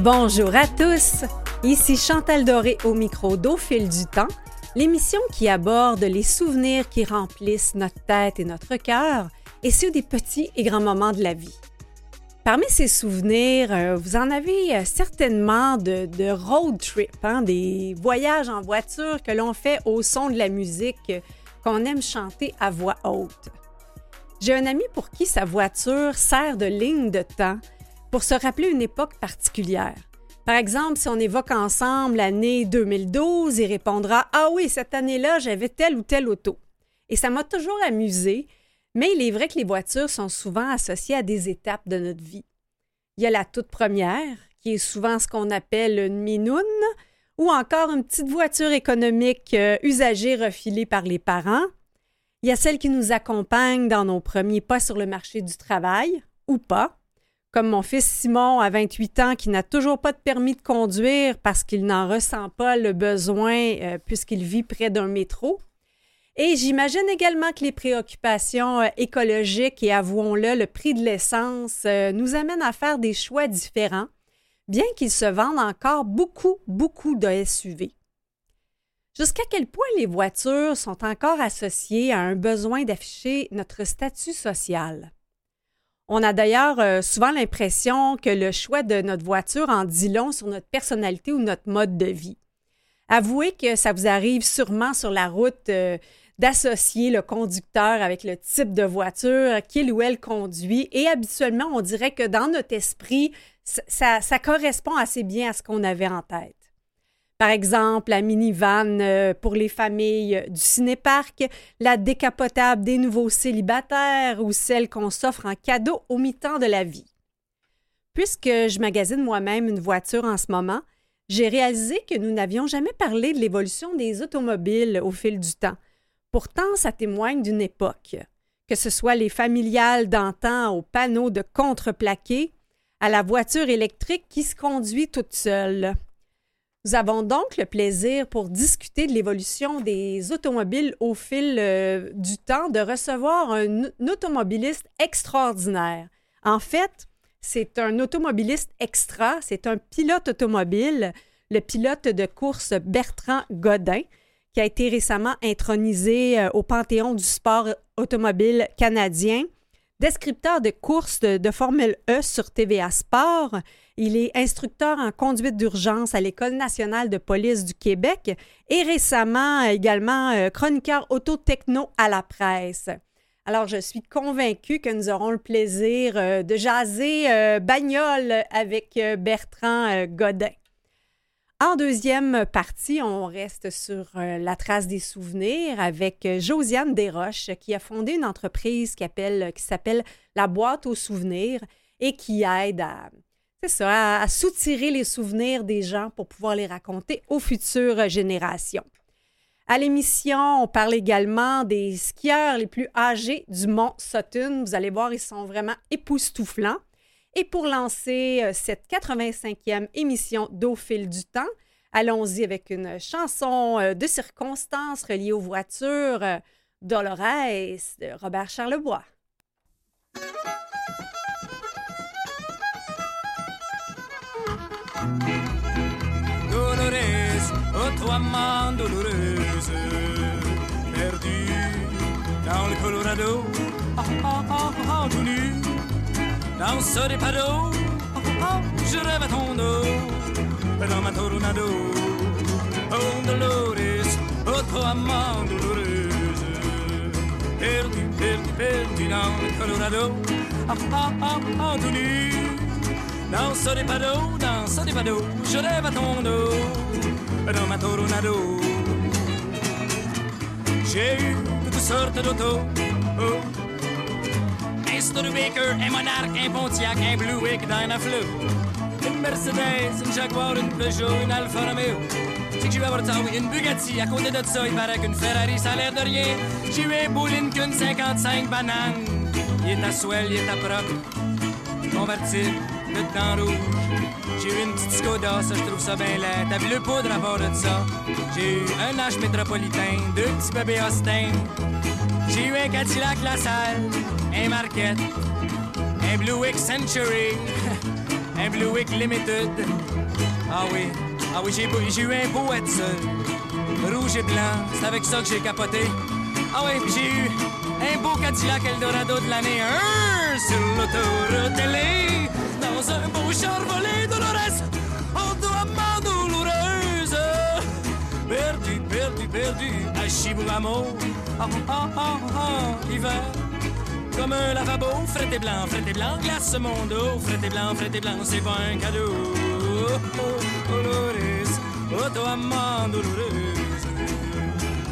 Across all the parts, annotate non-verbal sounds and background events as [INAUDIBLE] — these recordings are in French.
Bonjour à tous, ici Chantal Doré au micro d'Au fil du temps, l'émission qui aborde les souvenirs qui remplissent notre tête et notre cœur, et ceux des petits et grands moments de la vie. Parmi ces souvenirs, euh, vous en avez euh, certainement de, road trip, hein, des voyages en voiture que l'on fait au son de la musique qu'on aime chanter à voix haute. J'ai un ami pour qui sa voiture sert de ligne de temps pour se rappeler une époque particulière. Par exemple, si on évoque ensemble l'année 2012, il répondra Ah oui, cette année-là, j'avais telle ou telle auto. Et ça m'a toujours amusé mais il est vrai que les voitures sont souvent associées à des étapes de notre vie. Il y a la toute première, qui est souvent ce qu'on appelle une minoune, ou encore une petite voiture économique euh, usagée refilée par les parents. Il y a celle qui nous accompagne dans nos premiers pas sur le marché du travail, ou pas, comme mon fils Simon à 28 ans qui n'a toujours pas de permis de conduire parce qu'il n'en ressent pas le besoin euh, puisqu'il vit près d'un métro. Et j'imagine également que les préoccupations euh, écologiques et avouons-le, le prix de l'essence euh, nous amènent à faire des choix différents, bien qu'ils se vendent encore beaucoup, beaucoup de SUV. Jusqu'à quel point les voitures sont encore associées à un besoin d'afficher notre statut social? On a d'ailleurs euh, souvent l'impression que le choix de notre voiture en dit long sur notre personnalité ou notre mode de vie. Avouez que ça vous arrive sûrement sur la route d'associer le conducteur avec le type de voiture qu'il ou elle conduit. Et habituellement, on dirait que dans notre esprit, ça, correspond assez bien à ce qu'on avait en tête. Par exemple, la minivan euh, pour les familles du cinéparc, la décapotable des nouveaux célibataires ou celle qu'on s'offre en cadeau au mi-temps de la vie. Puisque je magasine moi-même une voiture en ce moment, j'ai réalisé que nous n'avions jamais parlé de l'évolution des automobiles au fil du temps. Pourtant, ça témoigne d'une époque, que ce soit les familiales d'antan aux panneaux de contreplaqué, à la voiture électrique qui se conduit toute seule. Nous avons donc le plaisir, pour discuter de l'évolution des automobiles au fil euh, du temps, de recevoir un, automobiliste extraordinaire. En fait, c'est un automobiliste extra, c'est un pilote automobile, le pilote de course Bertrand Godin, qui a été récemment intronisé euh, au Panthéon du sport automobile canadien. Descripteur de courses de, Formule E sur TVA Sport, il est instructeur en conduite d'urgence à l'École nationale de police du Québec et récemment également euh, chroniqueur auto-techno à la presse. Alors, je suis convaincue que nous aurons le plaisir euh, de jaser bagnole avec Bertrand Godin. En deuxième partie, on reste sur euh, la trace des souvenirs avec euh, Josiane Desroches qui a fondé une entreprise qui, s'appelle La boîte aux souvenirs et qui aide à, à, soutirer les souvenirs des gens pour pouvoir les raconter aux futures générations. À l'émission, on parle également des skieurs les plus âgés du mont Sutton. Vous allez voir, ils sont vraiment époustouflants. Et pour lancer euh, cette 85e émission d'Au fil du temps, allons-y avec une chanson euh, de circonstances reliée aux voitures, euh, Dolores de Robert Charlebois. Dolores, oh main douloureuse, perdue dans le Colorado, ah ah ah ah, tout nu dans ce dépado, je rêve à ton dos, dans ma tornado. Oh Dolores, oh toi amant douloureuse, perdu, perdu, perdu dans le Colorado, ah ah ah ah tout nu. Dans ce dépado, dans ce dépado, je rêve à ton dos, dans ma tornado. J'ai eu toutes sortes d'autos, oh, Studebaker, un Monarch, un Pontiac, un Buick, un Fleur. Une Mercedes, une Jaguar, une Peugeot, une Alfa Romeo. C'est que j'ai eu avoir ça, oui, une Bugatti. À côté de ça, il paraît qu'une Ferrari, ça a l'air de rien. J'ai eu un beau Lincoln 55 bananes. Il est à Swell, il est à Proc. Convertible, le temps rouge. J'ai eu une petite Skoda, ça je trouve ça bien laid. T'as vu le poudre à bord de ça? J'ai eu un H métropolitain, deux petits bébés Austin. J'ai eu un Cadillac La Salle, un Marquette, un Blue X Century, [LAUGHS] un Bluewick Limited. Ah oui, ah oui, j'ai eu un beau seul. Rouge et blanc, c'est avec ça que j'ai capoté. Ah oui, j'ai eu un beau Cadillac Eldorado de l'année 1 sur l'autoroute télé. Dans un beau char volé Dolores, en douloureuse. Perdu, perdu, perdu, à Chibougamau. Ah, ah, ah, ah, hiver. Comme un lavabo, fret et blanc, fret et blanc, glace mon dos, fret et blanc, fret et blanc, c'est pas un cadeau. Oh, oh, Dolores, oh, toi, maman douloureuse,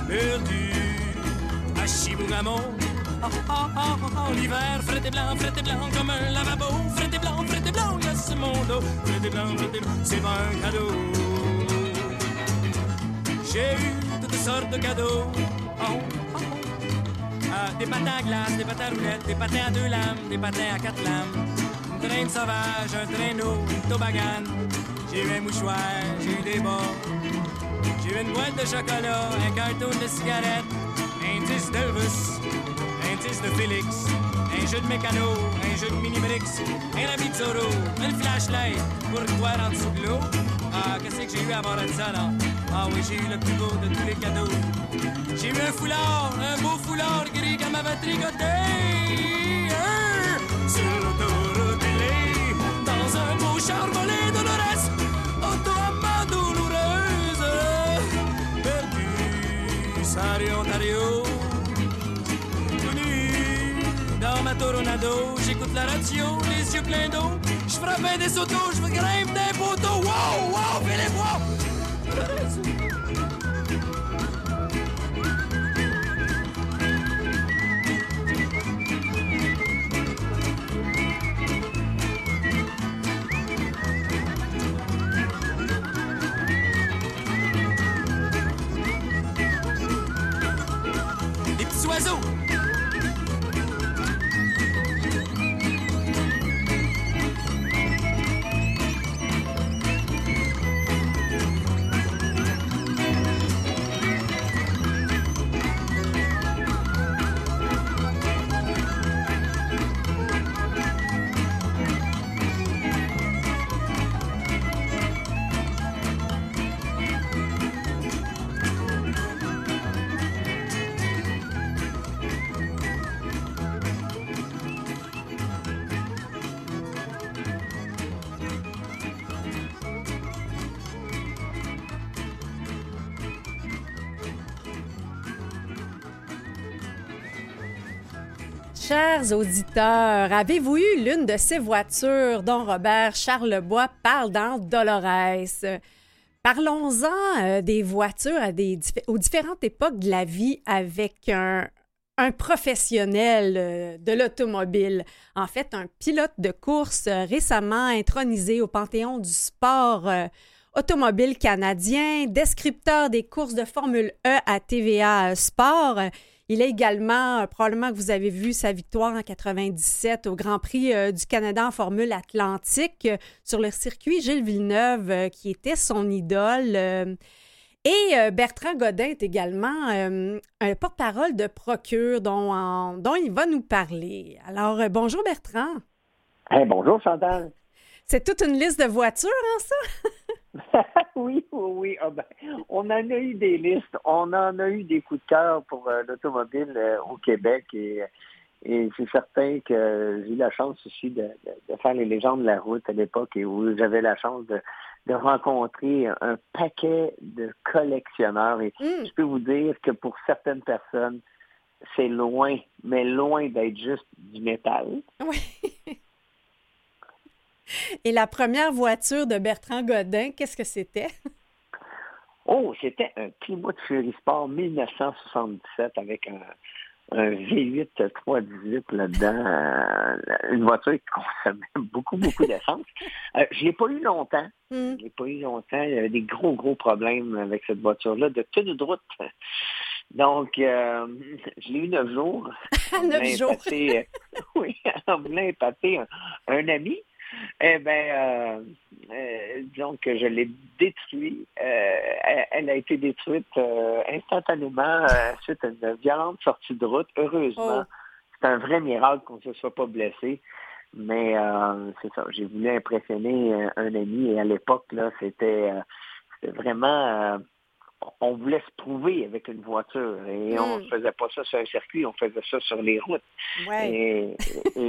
perdu à Chibougamau. Ah, ah, ah, ah, l'hiver, fret et blanc, fret et blanc, comme un lavabo, fret et blanc, fret et blanc, glace mon dos, fret et blanc, fret et blanc, c'est pas un cadeau. J'ai eu toutes sortes de cadeaux. Oh, des patins à glace, des patins à roulettes, des patins à deux lames, des patins à quatre lames. Une traîne sauvage, un traîneau, une toboggan. J'ai eu un mouchoir, j'ai eu des bas. J'ai eu une boîte de chocolat, un carton de cigarettes, un disque d'Elvis, un disque de Félix, un jeu de mécano, un jeu de mini-brix, un habit de une flashlight pour voir en dessous de l'eau. Ah, qu'est-ce que j'ai eu à bord de ça, là? Ah oui, j'ai eu le plus beau de tous les cadeaux. J'ai eu un foulard, un beau foulard gris qu'elle m'avait tricoté. Hein, Sur l'autoroute dans un beau char volé Dolores, auto à douloureuse. Perdu, Salut Ontario. Tout dans ma Toronado, j'écoute la radio, les yeux pleins d'eau. Je frappe un des autos, je grimpe des poteaux. Wow, wow, fais les. ちょっと! Chers auditeurs, avez-vous eu l'une de ces voitures dont Robert Charlebois parle dans Dolores? Parlons-en euh, des voitures aux différentes époques de la vie avec un, professionnel euh, de l'automobile. En fait, un pilote de course euh, récemment intronisé au Panthéon du sport automobile canadien, descripteur des courses de Formule E à TVA Sport. Il est également, euh, probablement que vous avez vu sa victoire en 97 au Grand Prix euh, du Canada en Formule Atlantique euh, sur le circuit Gilles Villeneuve, qui était son idole. et Bertrand Godin est également euh, un porte-parole de Procure dont, en- dont il va nous parler. Alors, euh, bonjour Bertrand. Hey, bonjour Chantal. C'est toute une liste de voitures, hein, ça? [LAUGHS] [LAUGHS] oui, oui, oui. Ah ben, on en a eu des listes. On en a eu des coups de cœur pour euh, l'automobile euh, au Québec et, et c'est certain que j'ai eu la chance aussi de, de- de faire les légendes de la route à l'époque et où j'avais la chance de, de rencontrer un paquet de collectionneurs. Et Mm. je peux vous dire que pour certaines personnes, c'est loin, mais loin d'être juste du métal. Oui. [LAUGHS] [LAUGHS] Et la première voiture de Bertrand Godin, qu'est-ce que c'était? [LAUGHS] Oh, c'était un Plymouth Fury Sport 1977 avec un, un V8 318 là-dedans. euh, une voiture qui consommait [LAUGHS] beaucoup, beaucoup d'essence. Euh, je l'ai pas eu longtemps. Hmm. Je l'ai pas eu longtemps. Il y avait des gros, gros problèmes avec cette voiture-là de de route. Donc, euh, je l'ai eu neuf jours. Neuf jours. épater, euh, oui, voulant épater un, un ami. Eh bien, euh, euh, disons que je l'ai détruit. Euh, elle, elle a été détruite instantanément suite à une violente sortie de route. Heureusement, Oh. c'est un vrai miracle qu'on ne se soit pas blessé. Mais euh, c'est ça, j'ai voulu impressionner un ami et à l'époque, là, c'était vraiment on voulait se prouver avec une voiture et on ne hmm. faisait pas ça sur un circuit, on faisait ça sur les routes. Et,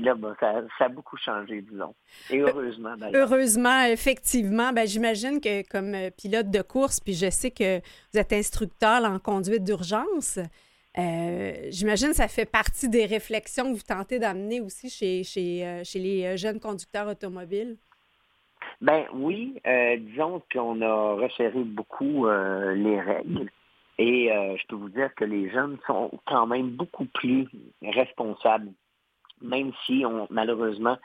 là, ben, ça, a beaucoup changé, disons. Et heureusement, d'ailleurs. Heureusement, effectivement. Ben, J'imagine que comme pilote de course, puis je sais que vous êtes instructeur en conduite d'urgence, euh, j'imagine que ça fait partie des réflexions que vous tentez d'amener aussi chez, chez, euh, chez les euh, jeunes conducteurs automobiles. Ben oui, disons qu'on a resserré beaucoup les règles. Et je peux vous dire que les jeunes sont quand même beaucoup plus responsables, même si on malheureusement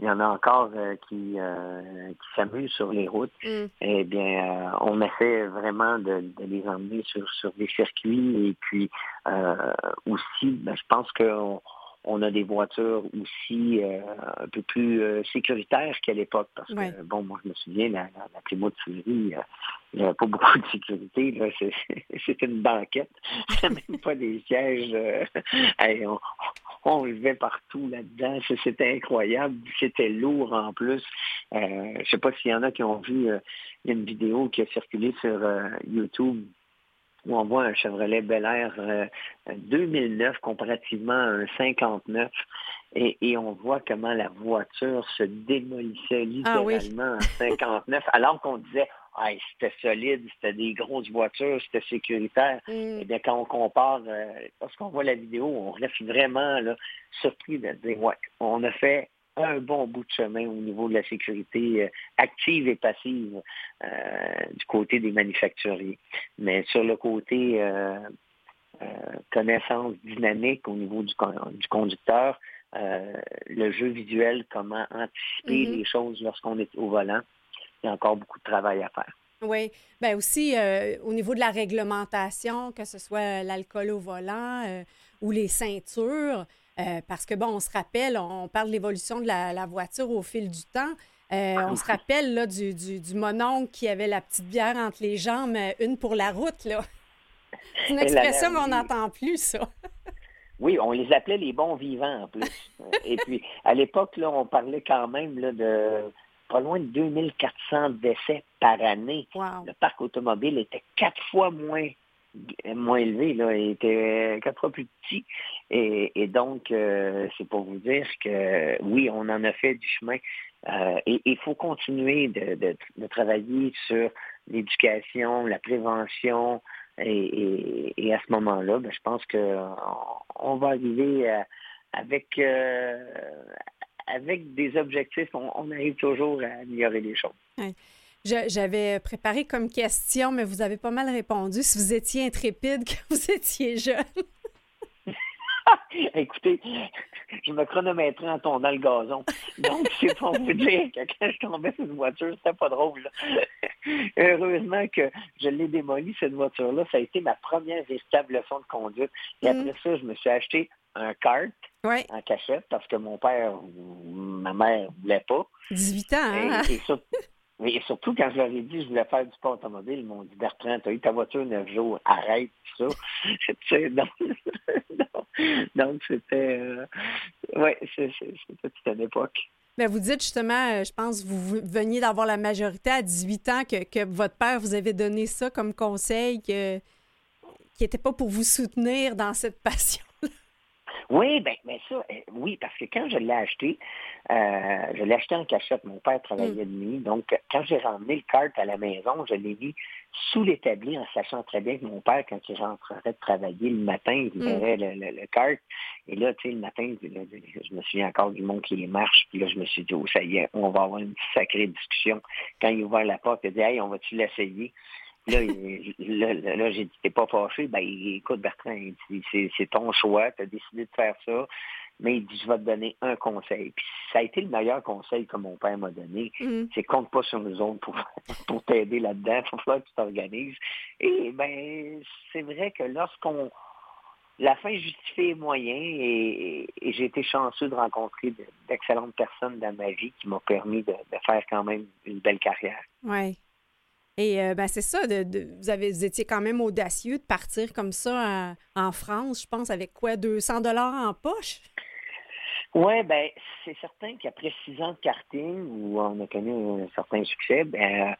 il y en a encore euh, qui, euh, qui s'amusent sur les routes, mm. eh bien, euh, on essaie vraiment de, de, les emmener sur, sur des circuits et puis aussi, ben, je pense qu'on on a des voitures aussi euh, un peu plus euh, sécuritaires qu'à l'époque. Parce que, bon, moi, je me souviens, la, la, la Plymouth Fury, euh, il n'y avait pas beaucoup de sécurité. [LAUGHS] C'était une banquette. même pas des sièges. [LAUGHS] on, on levait partout là-dedans. C'était incroyable. C'était lourd en plus. je ne sais pas s'il y en a qui ont vu une vidéo qui a circulé sur YouTube où on voit un Chevrolet Bel Air 2009 euh, comparativement à un 59 et, et, on voit comment la voiture se démolissait ah littéralement en 59 [LAUGHS] alors qu'on disait ah, c'était solide, c'était des grosses voitures, c'était sécuritaire. Mm. Et eh bien, quand on compare, euh, lorsqu'on voit la vidéo, on reste vraiment là, surpris de dire, ouais, on a fait un bon bout de chemin au niveau de la sécurité euh, active et passive euh, du côté des manufacturiers. Mais sur le côté euh, connaissance dynamique au niveau du, conducteur, le jeu visuel, comment anticiper mm-hmm. les choses lorsqu'on est au volant, il y a encore beaucoup de travail à faire. Oui. Bien aussi, au niveau de la réglementation, que ce soit l'alcool au volant ou les ceintures, euh, parce que, bon, on se rappelle, on parle de l'évolution de la, voiture au fil du temps. Euh, on se rappelle là, du, du, du, mononcle qui avait la petite bière entre les jambes, euh, une pour la route. là. [LAUGHS] C'est une expression qu'on n'entend plus, ça. Oui, on les appelait les bons vivants en plus. [LAUGHS] Et puis, à l'époque, là, on parlait quand même là, de pas loin de 2400 décès par année. Le parc automobile était quatre fois moins moins élevé, là, il était quatre fois plus petit. Et, donc, euh, c'est pour vous dire que oui, on en a fait du chemin. Euh, et il faut continuer de, travailler sur l'éducation, la prévention. Et, à ce moment-là, ben, je pense qu'on on va arriver euh, avec des objectifs. On, arrive toujours à améliorer les choses. J'avais préparé comme question, mais vous avez pas mal répondu. Si vous étiez intrépide, que vous étiez jeune. [LAUGHS] Écoutez, je me chronométrais en tournant le gazon. Donc, c'est pour vous dire que quand je tombais sur une voiture, c'était pas drôle. Heureusement que je l'ai démolie, cette voiture-là. Ça a été ma première véritable leçon de conduite. Et mm. après ça, je me suis acheté un kart en cachette parce que mon père ou ma mère ne voulait pas. 18 ans, hein? [LAUGHS] Mais surtout, quand je leur ai dit je voulais faire du sport automobile, ils m'ont dit Bertrand, tu as eu ta voiture neuf jours, arrête ça. [LAUGHS] [LAUGHS] donc, c'était. Euh, c'était une époque. Mais vous dites justement, euh, je pense, vous veniez d'avoir la majorité à 18 ans, que, que, votre père vous avait donné ça comme conseil, qui n'était pas pour vous soutenir dans cette passion. Oui, ben, ben ça, euh, oui, parce que quand je l'ai acheté, euh, je l'ai acheté en cachette. Mon père travaillait mm. de nuit. Donc, quand j'ai ramené le cart à la maison, je l'ai mis sous l'établi en sachant très bien que mon père, quand il rentrerait de travailler le matin, il mm. verrait le, le, Et là, tu sais, le matin, je me souviens encore du monde qui les marche. Puis là, je me suis dit, oh, ça y est, on va avoir une sacrée discussion. Quand il ouvert la porte, il a dit, hey, on va-tu l'essayer? Là, là, là j'ai dit, t'es pas fâché? Ben, écoute, Bertrand, c'est ton choix, tu as décidé de faire ça. Mais il dit, je vais te donner un conseil. Puis ça a été le meilleur conseil que mon père m'a donné. Mm. C'est compte pas sur nous autres pour, [LAUGHS] pour t'aider là-dedans. Il faut que tu t'organises. Et ben, c'est vrai que lorsqu'on la fin justifie les moyens et, j'ai été chanceux de rencontrer d'excellentes personnes dans ma vie qui m'ont permis de, de, faire quand même une belle carrière. Oui. Et euh, ben, c'est ça, vous, avez, vous étiez quand même audacieux de partir comme ça en France, je pense, avec quoi, 200 dollars en poche? Oui, ben c'est certain qu'après six ans de karting, où on a connu un certain succès, ben,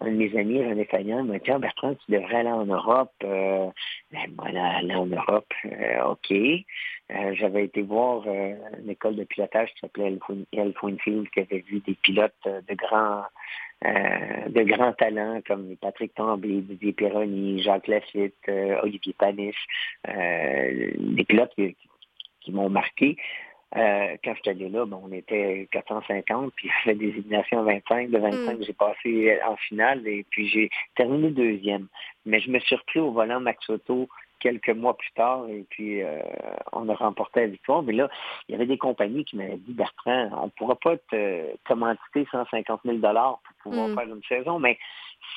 un de mes amis, René Fayant, m'a dit ah, Bertrand, tu devrais aller en Europe. Euh, ben, voilà, aller en Europe, euh, OK. Euh, j'avais été voir euh, une école de pilotage qui s'appelait Elf Winfield, qui avait vu des pilotes de grands de grands talents comme Patrick Tremblay, Didier Perroni, Jacques Lafitte, Olivier Panis, des pilotes qui, qui m'ont marqué. Euh, quand j'étais allé là, on était 450, puis il y des éliminations 25. De 25, mm. j'ai passé en finale et puis j'ai terminé deuxième. Mais je me suis repris au volant Max Auto quelques mois plus tard et puis euh, on a remporté la victoire. Mais là, il y avait des compagnies qui m'avaient dit, Bertrand, on ne pourra pas te commanditer 150 000 pour pouvoir mm. faire une saison, mais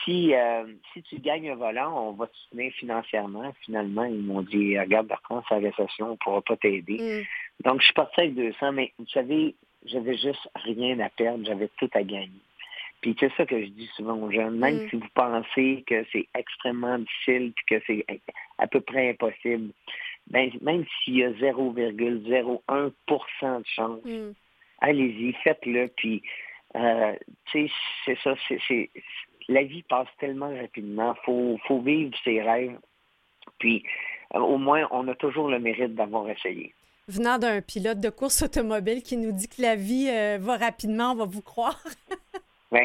si, euh, si tu gagnes un volant, on va te soutenir financièrement. Finalement, ils m'ont dit, regarde, Bertrand, c'est la récession, on ne pourra pas t'aider. Mm. Donc, je suis parti avec 200, mais vous savez, j'avais juste rien à perdre, j'avais tout à gagner. Puis c'est ça que je dis souvent aux jeunes, même mm. si vous pensez que c'est extrêmement difficile que c'est à peu près impossible, ben, même s'il y a 0,01% de chance, mm. allez-y, faites-le. Puis, euh, tu sais, c'est ça, c'est, la vie passe tellement rapidement. Il faut, faut vivre ses rêves. Puis, euh, au moins, on a toujours le mérite d'avoir essayé venant d'un pilote de course automobile qui nous dit que la vie euh, va rapidement, on va vous croire. [LAUGHS] Oui,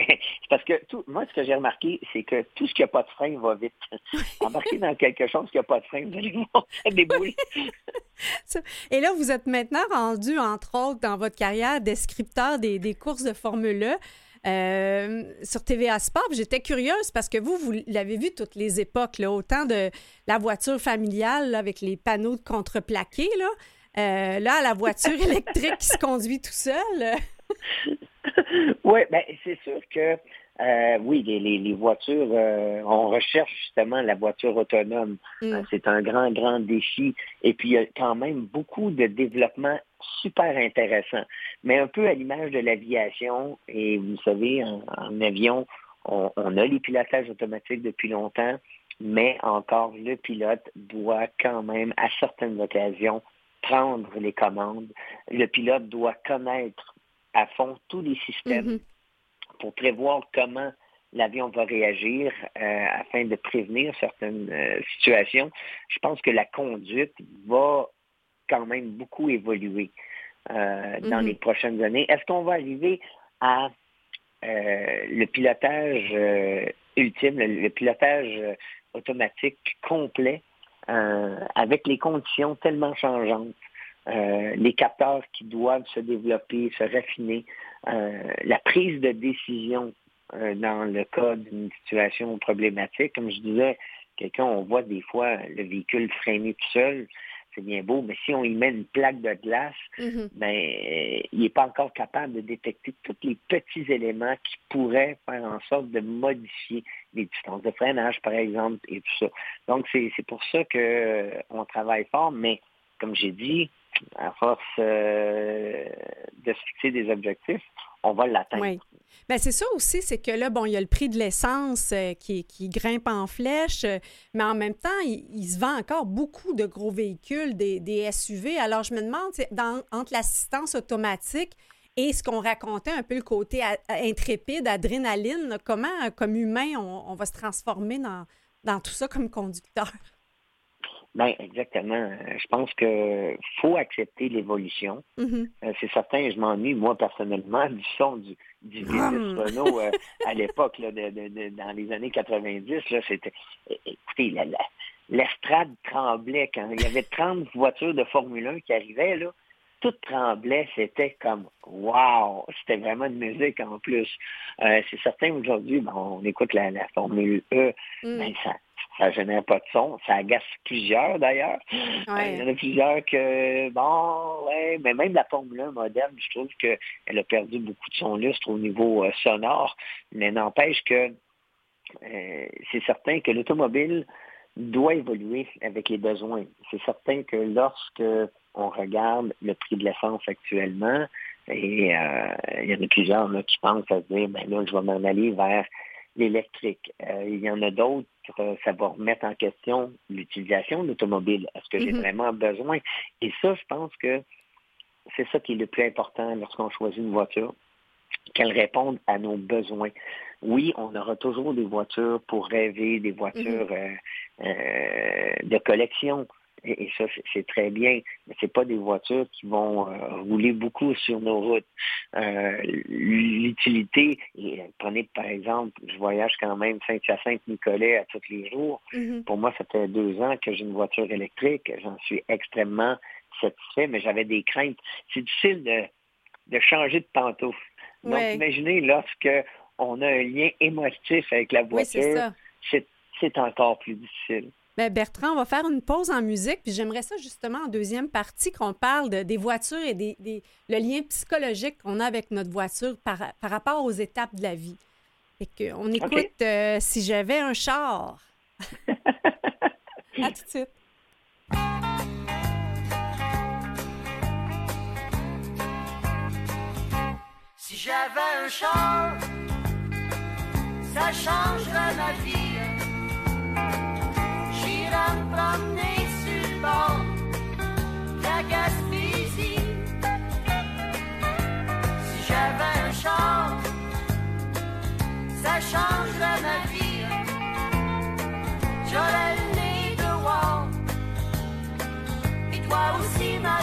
parce que tout, moi, ce que j'ai remarqué, c'est que tout ce qui n'a pas de frein va vite. [LAUGHS] Embarquer dans quelque chose qui n'a pas de frein, vous allez voir, des [LAUGHS] Et là, vous êtes maintenant rendu, entre autres, dans votre carrière, descripteur des, des courses de Formule 1. Euh, sur TVA Sport. J'étais curieuse parce que vous, vous l'avez vu toutes les époques, là, autant de la voiture familiale avec les panneaux de contreplaqués, là, euh, là, la voiture [LAUGHS] électrique qui se conduit tout seul. [LAUGHS] oui, ben, c'est sûr que euh, oui, les, voitures, euh, on recherche justement la voiture autonome. Mm. c'est un grand, grand défi. Et puis, il y a quand même beaucoup de développement super intéressant. Mais un peu à l'image de l'aviation, et vous savez, en, avion, on, on, a les pilotages automatiques depuis longtemps, mais encore, le pilote doit quand même, à certaines occasions, prendre les commandes. Le pilote doit connaître à fond tous les systèmes mm-hmm. pour prévoir comment l'avion va réagir euh, afin de prévenir certaines euh, situations. Je pense que la conduite va quand même beaucoup évoluer euh, dans mm-hmm. les prochaines années. Est-ce qu'on va arriver à le pilotage ultime, le pilotage automatique complet? Euh, avec les conditions tellement changeantes, euh, les capteurs qui doivent se développer, se raffiner, euh, la prise de décision dans le cas d'une situation problématique. Comme je disais, quelqu'un, on voit des fois le véhicule freiner tout seul, c'est bien beau, mais si on y met une plaque de glace, mm-hmm. ben, il n'est pas encore capable de détecter tous les petits éléments qui pourraient faire en sorte de modifier les distances de freinage, par exemple, et tout ça. Donc, c'est pour ça qu'on euh, travaille fort, mais comme j'ai dit, à force euh, de se fixer des objectifs, on va l'atteindre. Oui. Bien, c'est ça aussi, c'est que là, bon, il y a le prix de l'essence euh, qui, grimpe en flèche, mais en même temps, il, se vend encore beaucoup de gros véhicules, des, SUV. Alors, je me demande, entre l'assistance automatique et ce qu'on racontait, un peu le côté intrépide, adrénaline, comment, comme humain, on, va se transformer dans tout ça comme conducteur? Ben exactement. Je pense que faut accepter l'évolution. Mm-hmm. Euh, c'est certain, je m'ennuie, moi, personnellement, [LAUGHS] du son du, du Renault euh, à l'époque, de, de, dans les années 90. C'était. Écoutez, l'estrade tremblait quand il y avait 30 voitures de Formule 1 qui arrivaient, là tout tremblait, c'était comme wow, c'était vraiment de musique en plus. Euh, c'est certain aujourd'hui, on écoute la, Formule E, mm. ben, ça ça génère pas de son, ça agace plusieurs d'ailleurs. Euh, il y en a plusieurs que bon, ouais, mais même la Formule 1 moderne, je trouve qu'elle a perdu beaucoup de son lustre au niveau euh, sonore, mais n'empêche que c'est certain que l'automobile doit évoluer avec les besoins. C'est certain que lorsque on regarde le prix de l'essence actuellement, et euh, il y en a plusieurs qui pensent à se dire, ben là, je vais m'en aller vers l'électrique. Euh, il y en a d'autres, euh, ça va remettre en question l'utilisation de l'automobile. Est-ce que j'ai mm-hmm. vraiment besoin? Et ça, je pense que c'est ça qui est le plus important lorsqu'on choisit une voiture, qu'elle réponde à nos besoins. Oui, on aura toujours des voitures pour rêver, des voitures mm-hmm. euh, euh, de collection. Et, ça, c'est très bien, mais c'est pas des voitures qui vont euh, rouler beaucoup sur nos routes. L'utilité, prenez par exemple, je voyage quand même Saint-Hyacinthe-Nicolet à tous les jours. Mm-hmm. Pour moi, ça fait deux ans que j'ai une voiture électrique. J'en suis extrêmement satisfait, mais j'avais des craintes. C'est difficile de, de changer de pantoufle. Donc, imaginez lorsque on a un lien émotif avec la voiture, c'est encore plus difficile. Bien, Bertrand, on va faire une pause en musique, puis j'aimerais ça justement en deuxième partie qu'on parle des voitures et des, le lien psychologique qu'on a avec notre voiture par, par, rapport aux étapes de la vie. Et qu'on écoute euh, Si j'avais un char. [LAUGHS] à tout de suite. Si j'avais un char, ça changerait ma vie. Promener sur le bord la Gaspésie. Si j'avais un char, ça changerait ma vie. J'aurais le nez de voir, et toi aussi ma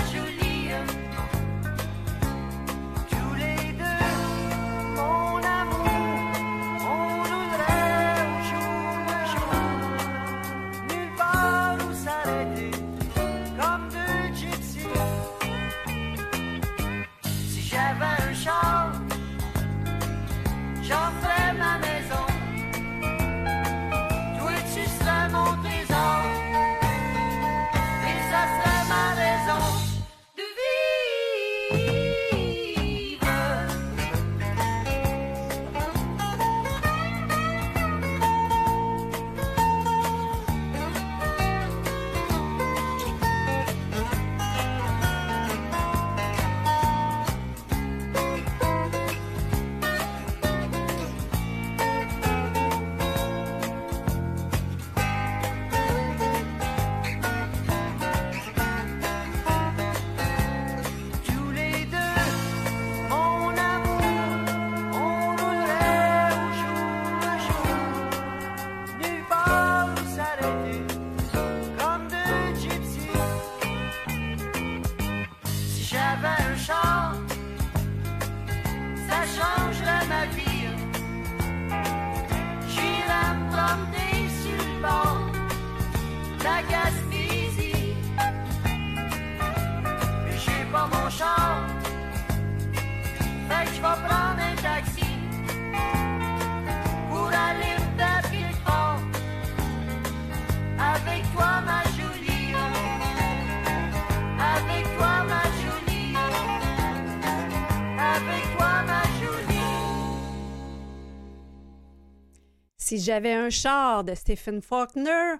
Si j'avais un char de Stephen Faulkner,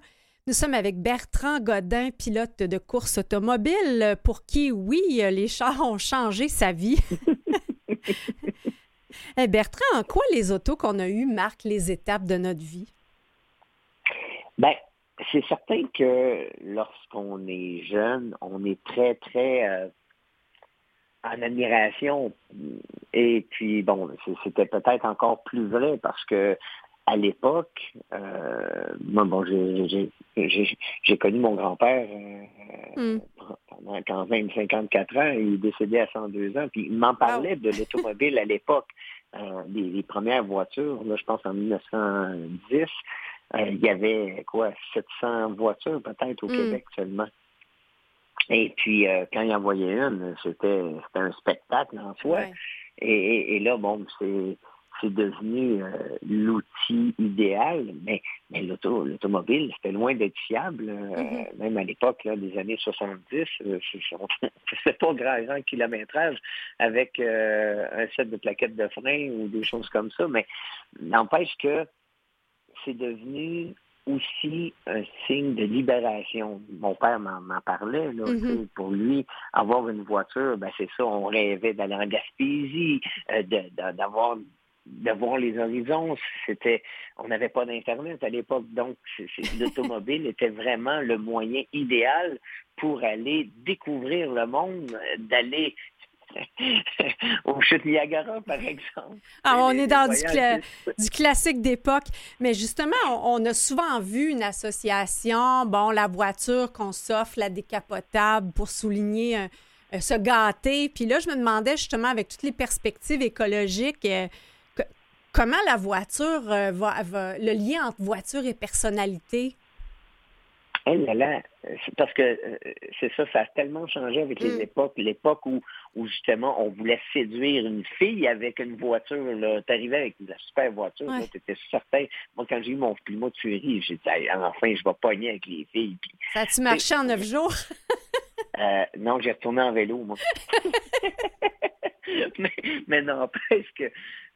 nous sommes avec Bertrand Godin, pilote de course automobile, pour qui, oui, les chars ont changé sa vie. [LAUGHS] Eh, Bertrand, en quoi les autos qu'on a eues marquent les étapes de notre vie? Bien, c'est certain que lorsqu'on est jeune, on est très, très euh, en admiration. Et puis, bon, c'était peut-être encore plus vrai parce que à l'époque, euh, moi, bon, j'ai connu mon grand-père euh, mm. pendant quand même 54 ans, il est décédé à 102 ans, puis il m'en parlait de l'automobile à l'époque, euh, des, premières voitures, là, je pense en 1910, il y avait quoi, 700 voitures peut-être au mm. Québec seulement. Et puis, quand il en voyait une, c'était un spectacle en soi. et, là, bon, c'est c'est devenu euh, l'outil idéal, mais, mais l'automobile, c'était loin d'être fiable. Euh, mm-hmm. Même à l'époque des années 70, euh, c'est [LAUGHS] pas grand, grand kilométrage avec un set de plaquettes de frein ou des choses comme ça, mais n'empêche que c'est devenu aussi un signe de libération. Mon père m'en parlait. Mm-hmm. Pour lui, avoir une voiture, ben c'est ça, on rêvait d'aller en Gaspésie, d'avoir de voir les horizons. C'était, on n'avait pas d'internet à l'époque, donc [LAUGHS] l'automobile était vraiment le moyen idéal pour aller découvrir le monde, d'aller [LAUGHS] au chute Niagara, par exemple. Ah, on Les- est dans du, voyages, cla- du classique d'époque. Mais justement, on, on a souvent vu une association, bon, la voiture qu'on s'offre, la décapotable, pour souligner euh, euh, se gâter. Puis là, je me demandais justement, avec toutes les perspectives écologiques, euh, comment la voiture euh, va, va- le lien entre voiture et personnalité? Oh là là, parce que euh, c'est ça, ça a tellement changé avec les Mm. époques. L'époque où, où justement on voulait séduire une fille avec une voiture. Tu arrivais avec la super voiture, Ouais. tu étais certain. Moi, quand j'ai eu mon climat de furie, j'ai dit enfin, je vais pogner avec les filles. Puis, Ça a-tu marché en neuf jours? [LAUGHS] euh, non, j'ai retourné en vélo, moi. [LAUGHS] mais mais n'empêche que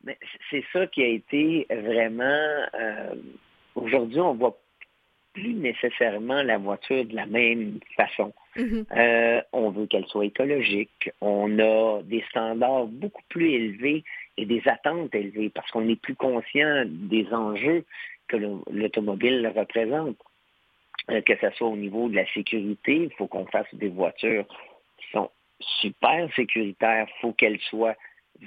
mais c'est ça qui a été vraiment. euh, Aujourd'hui, on voit plus nécessairement la voiture de la même façon. Mhm. Euh, on veut qu'elle soit écologique. On a des standards beaucoup plus élevés et des attentes élevées parce qu'on est plus conscient des enjeux que le- l'automobile représente. Euh, que ce soit au niveau de la sécurité, il faut qu'on fasse des voitures qui sont super sécuritaires. Il faut qu'elles soient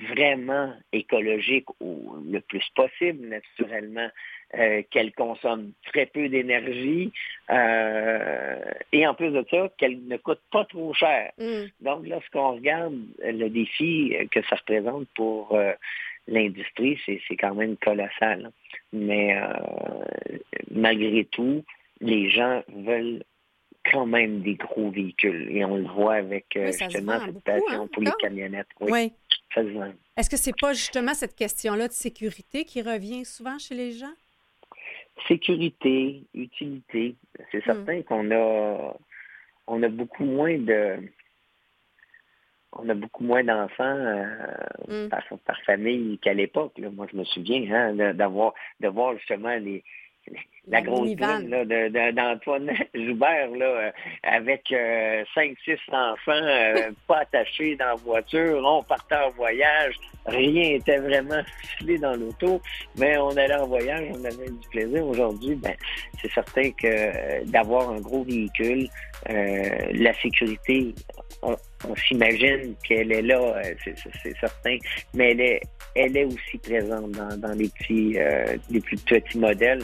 vraiment écologiques au, le plus possible, naturellement, euh, qu'elles consomment très peu d'énergie euh, et en plus de ça, qu'elles ne coûtent pas trop cher. Mm. Donc, lorsqu'on regarde le défi que ça représente pour euh, l'industrie, c'est c'est quand même colossal. Mais euh, malgré tout, les gens veulent quand même des gros véhicules. Et on le voit avec euh, Oui, justement cette passion hein, pour les camionnettes. Oui, Oui. ça se vend. Est-ce que c'est pas justement cette question-là de sécurité qui revient souvent chez les gens? Sécurité, utilité. C'est Hmm. certain qu'on a on a beaucoup moins de on a beaucoup moins d'enfants euh, Mm. par, par famille qu'à l'époque. Moi, je me souviens hein, de- d'avoir de voir justement les la, grosse de- d'Antoine [LAUGHS] Joubert là, euh, avec euh, cinq, six enfants euh, [LAUGHS] pas attachés dans la voiture. On partait en voyage. Rien n'était vraiment ficelé dans l'auto, mais on allait en voyage, on avait du plaisir. Aujourd'hui, ben, c'est certain que euh, d'avoir un gros véhicule, la sécurité, on, on s'imagine qu'elle est là, c'est- certain, mais elle est, elle est aussi présente dans, dans les petits, les plus petits modèles.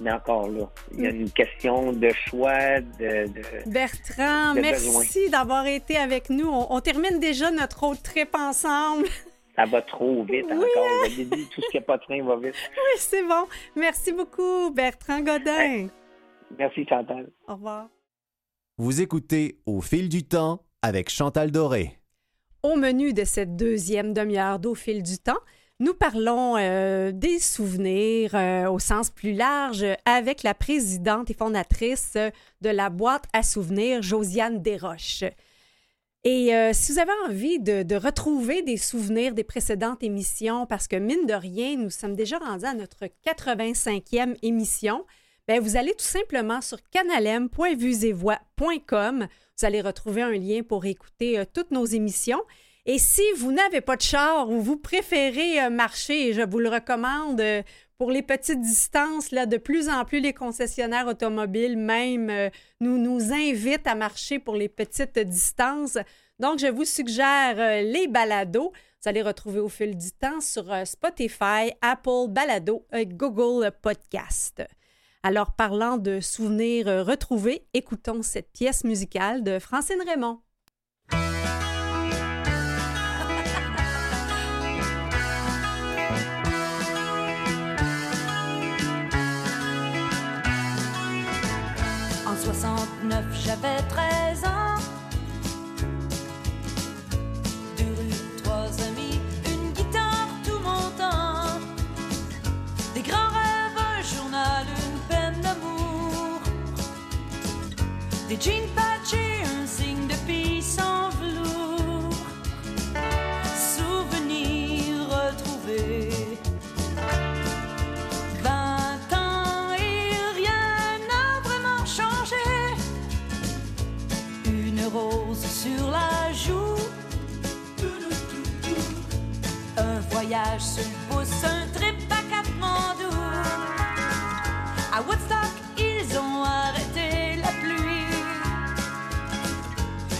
Mais encore là, il y a une question de choix, de, de- Bertrand, de merci d'avoir été avec nous. On, on termine déjà notre road trip ensemble. ça va trop vite Oui, encore. Vous dit, tout ce qui n'est pas train va vite. [LAUGHS] Oui, c'est bon. Merci beaucoup, Bertrand Godin. Merci Chantal. Au revoir. Vous écoutez Au fil du temps avec Chantal Doré. Au menu de cette deuxième demi-heure d'au fil du temps, nous parlons euh, des souvenirs euh, au sens plus large avec la présidente et fondatrice de la boîte à souvenirs, Josiane Desroches. Et euh, si vous avez envie de, retrouver des souvenirs des précédentes émissions, parce que mine de rien, nous sommes déjà rendus à notre 85e émission, ben, vous allez tout simplement sur canalem.vuesetvoix.com. Vous allez retrouver un lien pour écouter toutes nos émissions. Et si vous n'avez pas de char ou vous préférez euh, marcher, je vous le recommande euh, pour les petites distances, là, de plus en plus les concessionnaires automobiles même euh, nous, nous invitent à marcher pour les petites distances. Donc, je vous suggère les balados. Vous allez retrouver au fil du temps sur Spotify, Apple Balado, et Google Podcast. Alors, parlant de souvenirs retrouvés, écoutons cette pièce musicale de Francine Raymond. 69, j'avais 13 ans. Deux rues, trois amis, une guitare, tout mon temps. Des grands rêves, un journal, une peine d'amour. Des jeans rose sur la joue. Un voyage sur le un trip à Katmandou. À Woodstock, ils ont arrêté la pluie.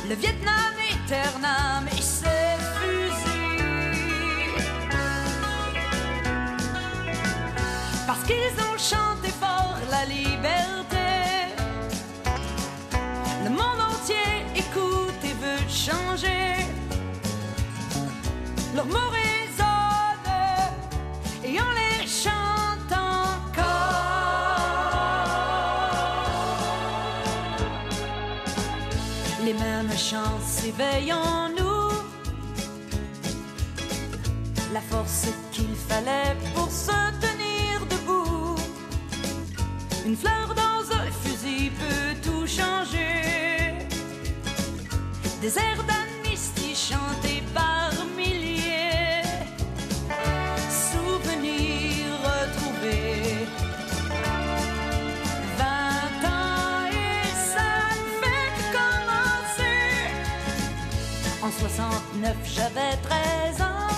Le Vietnam éternam et ses fusils. Parce qu'ils ont changer. Leurs mots et on les chante encore. Les mêmes chants s'éveillent en nous. La force qu'il fallait pour se tenir debout. Une fleur dans Des airs d'amnistie chantés par milliers. Souvenirs retrouvés. Vingt ans et ça ne fait que commencer. En 69, j'avais 13 ans.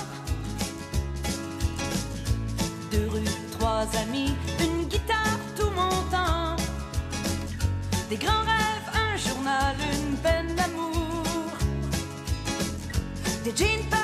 Deux rues, trois amis, une guitare tout mon temps. Des grands rêves, un journal, une peine d'amour.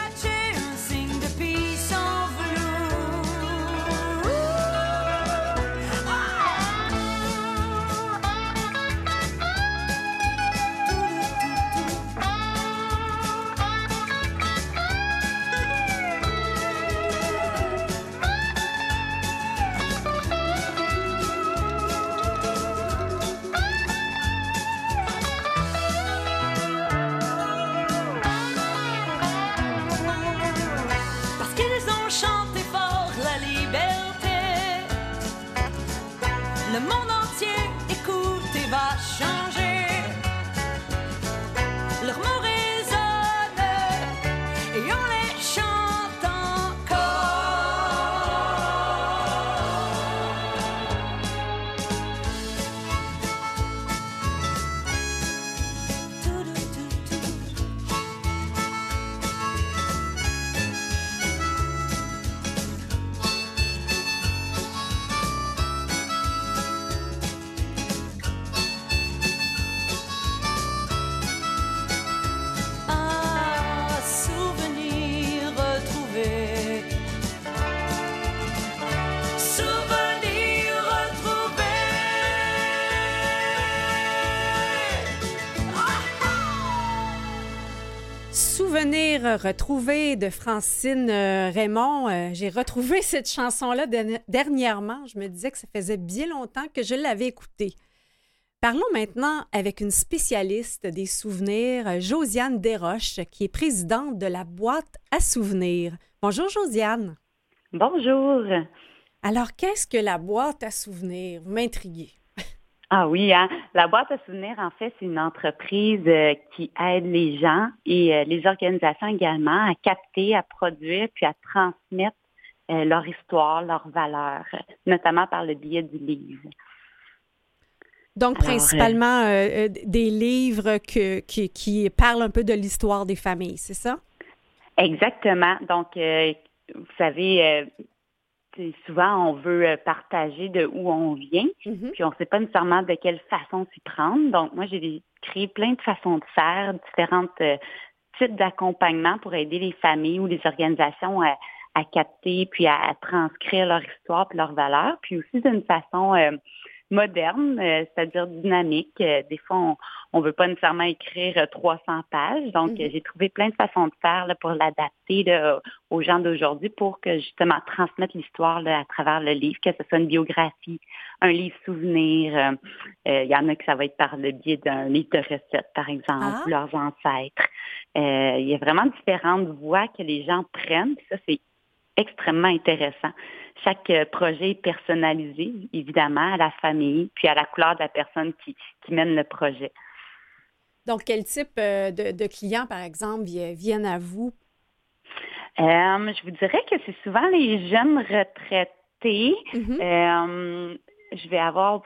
Souvenir retrouvé de Francine euh, Raymond. Euh, J'ai retrouvé [LAUGHS] cette chanson-là derni- dernièrement. Je me disais que ça faisait bien longtemps que je l'avais écoutée. Parlons maintenant avec une spécialiste des souvenirs, euh, Josiane Desroches, qui est présidente de la boîte à souvenirs. Bonjour Josiane. Bonjour. Alors, qu'est-ce que la boîte à souvenirs? Vous m'intriguez. Ah oui, hein? la boîte à souvenirs, en fait, c'est une entreprise euh, qui aide les gens et euh, les organisations également à capter, à produire, puis à transmettre euh, leur histoire, leurs valeurs, notamment par le biais du livre. Donc, Alors, principalement des livres que- qui, qui parlent un peu de l'histoire des familles, c'est ça? Exactement. Donc, vous savez, souvent on veut euh, partager de où on vient, Mhm. puis on ne sait pas nécessairement de quelle façon s'y prendre. Donc, moi, j'ai créé plein de façons de faire, différentes euh, types d'accompagnement pour aider les familles ou les organisations à, à capter puis à, à transcrire leur histoire puis leurs valeurs, puis aussi d'une façon euh, moderne, euh, c'est-à-dire dynamique. Euh, des fois, on ne veut pas nécessairement écrire euh, 300 pages. Donc, Mhm. euh, j'ai trouvé plein de façons de faire là, pour l'adapter aux gens d'aujourd'hui pour que justement transmettre l'histoire à travers le livre, que ce soit une biographie, un livre souvenir. euh, euh, Il y en a que ça va être par le biais d'un livre de recettes, par exemple, Ah. ou leurs ancêtres. Euh, il y a vraiment différentes voies que les gens prennent. Ça, c'est extrêmement intéressant. Chaque euh, projet est personnalisé, évidemment, à la famille, puis à la couleur de la personne qui, qui mène le projet. Donc, quel type euh, de, de clients, par exemple, vi- viennent à vous? Euh, je vous dirais que c'est souvent les jeunes retraités. Mhm. Euh, je vais avoir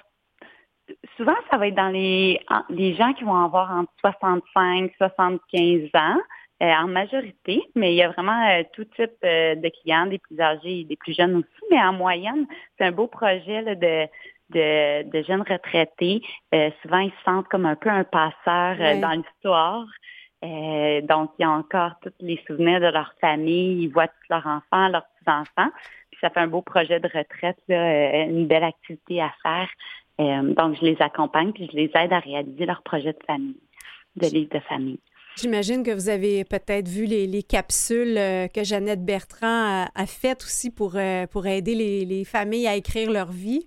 souvent ça va être dans les les gens qui vont avoir entre 65 75 ans euh, en majorité, mais il y a vraiment euh, tout type euh, de clients, des plus âgés et des plus jeunes aussi, mais en moyenne, c'est un beau projet là, de, de, de jeunes retraités. Souvent, ils se sentent comme un peu un passeur dans l'histoire. Donc, il y a encore tous les souvenirs de leur famille, ils voient tous leurs enfants, leurs petits-enfants. Puis ça fait un beau projet de retraite, là, une belle activité à faire. donc, je les accompagne puis je les aide à réaliser leur projet de famille, de livre de famille. J'imagine que vous avez peut-être vu les, capsules que Jeannette Bertrand a, faites aussi pour, pour aider les, les familles à écrire leur vie.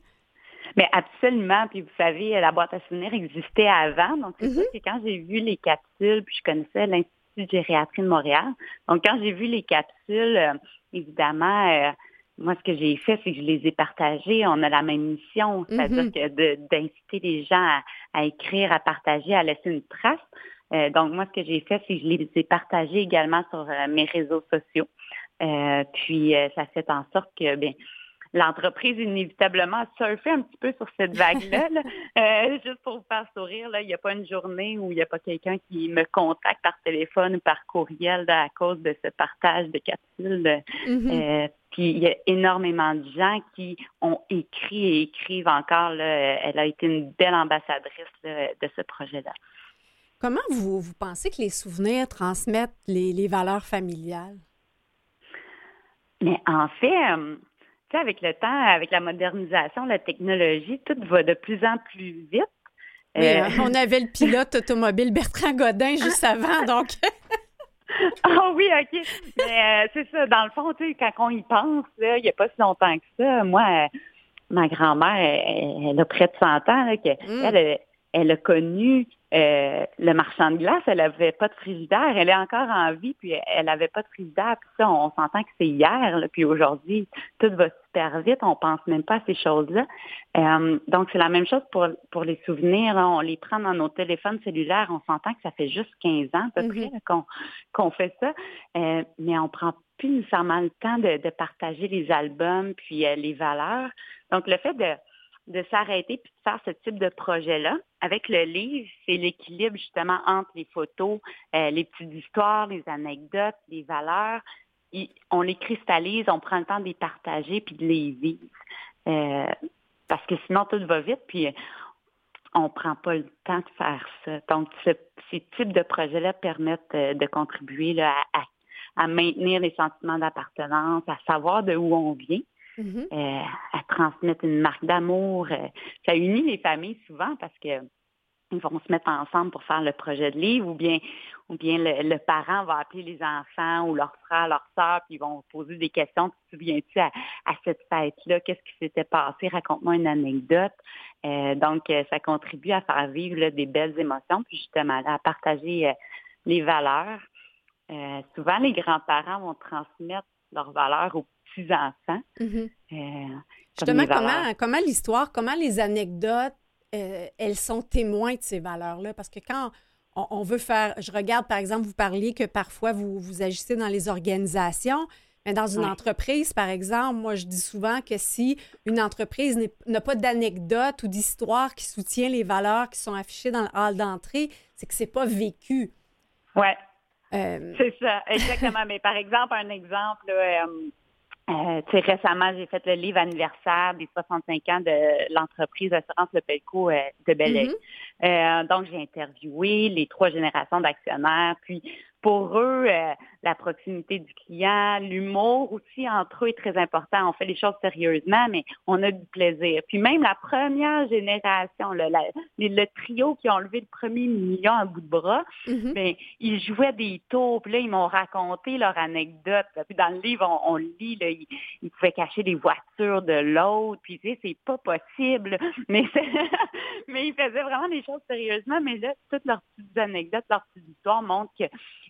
Mais absolument. Puis vous savez, la boîte à souvenirs existait avant. Donc, c'est sûr mhm. que quand j'ai vu les capsules, puis je connaissais l'Institut de gériatrie de Montréal. Donc, quand j'ai vu les capsules, euh, évidemment, euh, moi, ce que j'ai fait, c'est que je les ai partagées. On a la même mission, c'est-à-dire mhm. que d'inciter les gens à, écrire, à partager, à laisser une trace. Euh, donc, moi, ce que j'ai fait, c'est que je les ai partagées également sur mes réseaux sociaux. puis, ça fait en sorte que, bien, l'entreprise inévitablement surfé un petit peu sur cette [LAUGHS] vague-là. Euh, juste pour vous faire sourire, il n'y a pas une journée où il n'y a pas quelqu'un qui me contacte par téléphone ou par courriel à cause de ce partage de capsules. Mm-hmm. Euh, puis il y a énormément de gens qui ont écrit et écrivent encore. Elle a été une belle ambassadrice de ce projet-là. Comment vous, vous pensez que les souvenirs transmettent les, les valeurs familiales? Mais en fait, euh, avec le temps, avec la modernisation, la technologie, tout va de plus en plus vite. Euh, hein, on avait le pilote automobile Bertrand Godin juste [LAUGHS] avant, donc. Ah oui, OK. Mais euh, c'est ça, dans le fond, tu sais, quand on y pense, il n'y a pas si longtemps que ça, moi, ma grand-mère, elle, a près de 100 ans, là, mm. elle, a connu euh, le marchand de glace, elle n'avait pas de frigidaire. Elle est encore en vie, puis elle n'avait pas de frigidaire. Puis ça, on, s'entend que c'est hier, puis aujourd'hui, tout va super vite. On pense même pas à ces choses-là. Euh, donc, c'est la même chose pour, pour les souvenirs. On les prend dans nos téléphones cellulaires. On s'entend que ça fait juste 15 ans, à peu près, mm-hmm. qu'on fait ça. Euh, mais on prend plus nécessairement le temps de, de partager les albums, puis les valeurs. Donc, le fait de de s'arrêter puis de faire ce type de projet-là. Avec le livre, c'est l'équilibre justement entre les photos, euh, les petites histoires, les anecdotes, les valeurs. on les cristallise, on prend le temps de les partager puis de les vivre. Euh, parce que sinon, tout va vite, puis on prend pas le temps de faire ça. Donc, ces types de projets-là permettent euh, de contribuer à, à, maintenir les sentiments d'appartenance, à savoir de où on vient, Mm-hmm. Euh, à transmettre une marque d'amour. Euh, ça unit les familles souvent parce que ils vont se mettre ensemble pour faire le projet de livre ou bien ou bien le, parent va appeler les enfants ou leur frère, leur soeur, puis ils vont poser des questions. Tu te souviens-tu à, cette fête-là, qu'est-ce qui s'était passé? Raconte-moi une anecdote. Euh, donc, ça contribue à faire vivre des belles émotions, puis justement à partager les valeurs. souvent, les grands-parents vont transmettre leurs valeurs aux enfants. Mm-hmm. Euh, Justement, comment, comment l'histoire, comment les anecdotes, euh, elles sont témoins de ces valeurs-là? Parce que quand on, veut faire, je regarde par exemple, vous parliez que parfois vous, vous agissez dans les organisations, mais dans une entreprise, par exemple, moi je dis souvent que si une entreprise n'a pas d'anecdote ou d'histoire qui soutient les valeurs qui sont affichées dans le hall d'entrée, c'est que c'est pas vécu. Oui. Euh, c'est ça, exactement. [LAUGHS] mais par exemple, un exemple, euh, récemment, j'ai fait le livre anniversaire des 65 ans de l'entreprise Assurance Le Pelco euh, de Belleuil. Mm-hmm. euh, donc, j'ai interviewé les trois générations d'actionnaires, puis pour eux, euh, la proximité du client, l'humour aussi entre eux est très important. On fait les choses sérieusement, mais on a du plaisir. Puis même la première génération, le, trio qui ont levé le premier million à bout de bras, mm-hmm. ben, ils jouaient des tours. Puis là, ils m'ont raconté leur anecdote. Puis dans le livre, on, le lit, là, ils, pouvaient cacher des voitures de l'autre. Puis tu sais, c'est pas possible. [LAUGHS] Mais, [LAUGHS] mais ils faisaient vraiment des choses sérieusement. Mais là, toutes leurs petites anecdotes, leurs petites histoires montrent que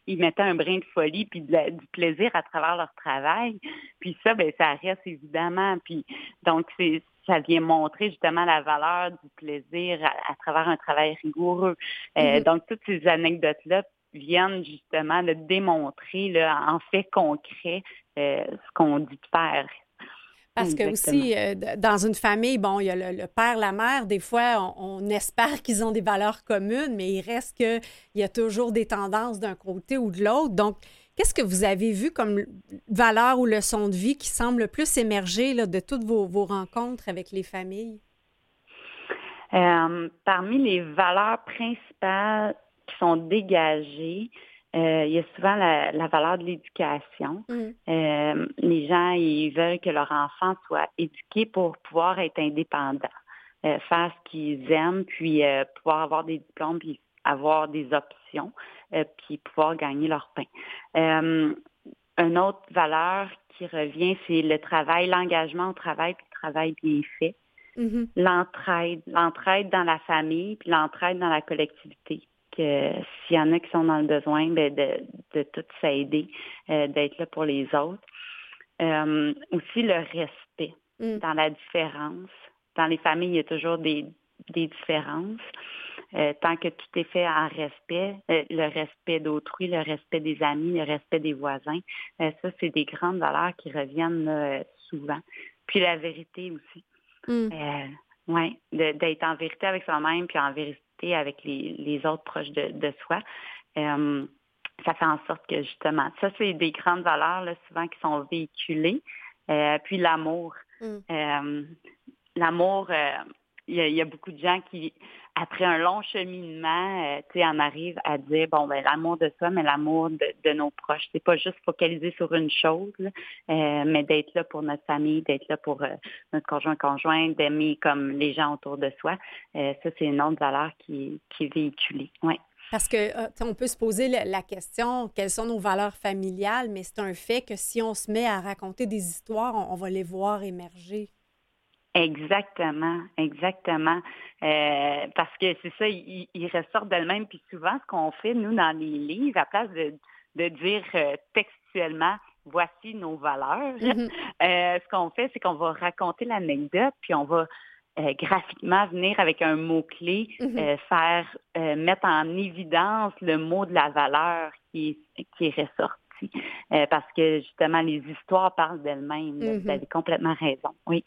ils mettaient un brin de folie puis du plaisir à travers leur travail. Puis ça, ben ça reste évidemment. Puis donc c'est ça vient montrer justement la valeur du plaisir à, travers un travail rigoureux. Euh, mm-hmm. donc toutes ces anecdotes là viennent justement de démontrer là, en fait concret euh, ce qu'on dit de faire. Parce que aussi, euh, dans une famille, bon, il y a le, père, la mère, des fois, on, espère qu'ils ont des valeurs communes, mais il reste qu'il y a toujours des tendances d'un côté ou de l'autre. Donc, qu'est-ce que vous avez vu comme valeur ou leçon de vie qui semble le plus émerger là, de toutes vos, rencontres avec les familles? Euh, parmi les valeurs principales qui sont dégagées, Euh, il y a souvent la, la valeur de l'éducation. Mm. Euh, les gens, ils veulent que leur enfant soit éduqué pour pouvoir être indépendant, euh, faire ce qu'ils aiment, puis pouvoir avoir des diplômes, puis avoir des options, puis pouvoir gagner leur pain. Une autre valeur qui revient, c'est le travail, l'engagement au travail, puis le travail bien fait. Mhm. L'entraide, l'entraide dans la famille, puis l'entraide dans la collectivité. Que s'il y en a qui sont dans le besoin, ben de, de tout s'aider, euh, d'être là pour les autres. Euh, aussi le respect Mm. dans la différence. Dans les familles, il y a toujours des, des différences. Euh, tant que tout est fait en respect, euh, le respect d'autrui, le respect des amis, le respect des voisins, ça, c'est des grandes valeurs qui reviennent là, souvent. Puis la vérité aussi. Mm. Ouais, d'être en vérité avec soi-même, puis en vérité avec les, les autres proches de, de soi. Euh, ça fait en sorte que justement, ça, c'est des grandes valeurs là, souvent qui sont véhiculées. Euh, puis l'amour. Mm. Euh, l'amour, il y, a- il y a beaucoup de gens qui, après un long cheminement, euh, tu sais, en arrivent à dire bon ben l'amour de soi, mais l'amour de, nos proches. C'est pas juste focalisé sur une chose, euh, mais d'être là pour notre famille, d'être là pour euh, notre conjoint conjoint, d'aimer comme les gens autour de soi. Euh, ça, c'est une autre valeur qui, qui est véhiculée. Parce que euh, on peut se poser la question quelles sont nos valeurs familiales, mais c'est un fait que si on se met à raconter des histoires, on, on va les voir émerger. Exactement, exactement. Euh, parce que c'est ça, il, il ressort d'elle-même. Puis souvent, ce qu'on fait, nous, dans les livres, à place de, de dire euh, textuellement, voici nos valeurs, Mhm. [LAUGHS] euh, ce qu'on fait, c'est qu'on va raconter l'anecdote, puis on va graphiquement venir avec un mot-clé, Mhm. euh, faire mettre en évidence le mot de la valeur qui est, qui est ressorti. Parce que justement, les histoires parlent d'elles-mêmes. Vous avez complètement raison. Oui.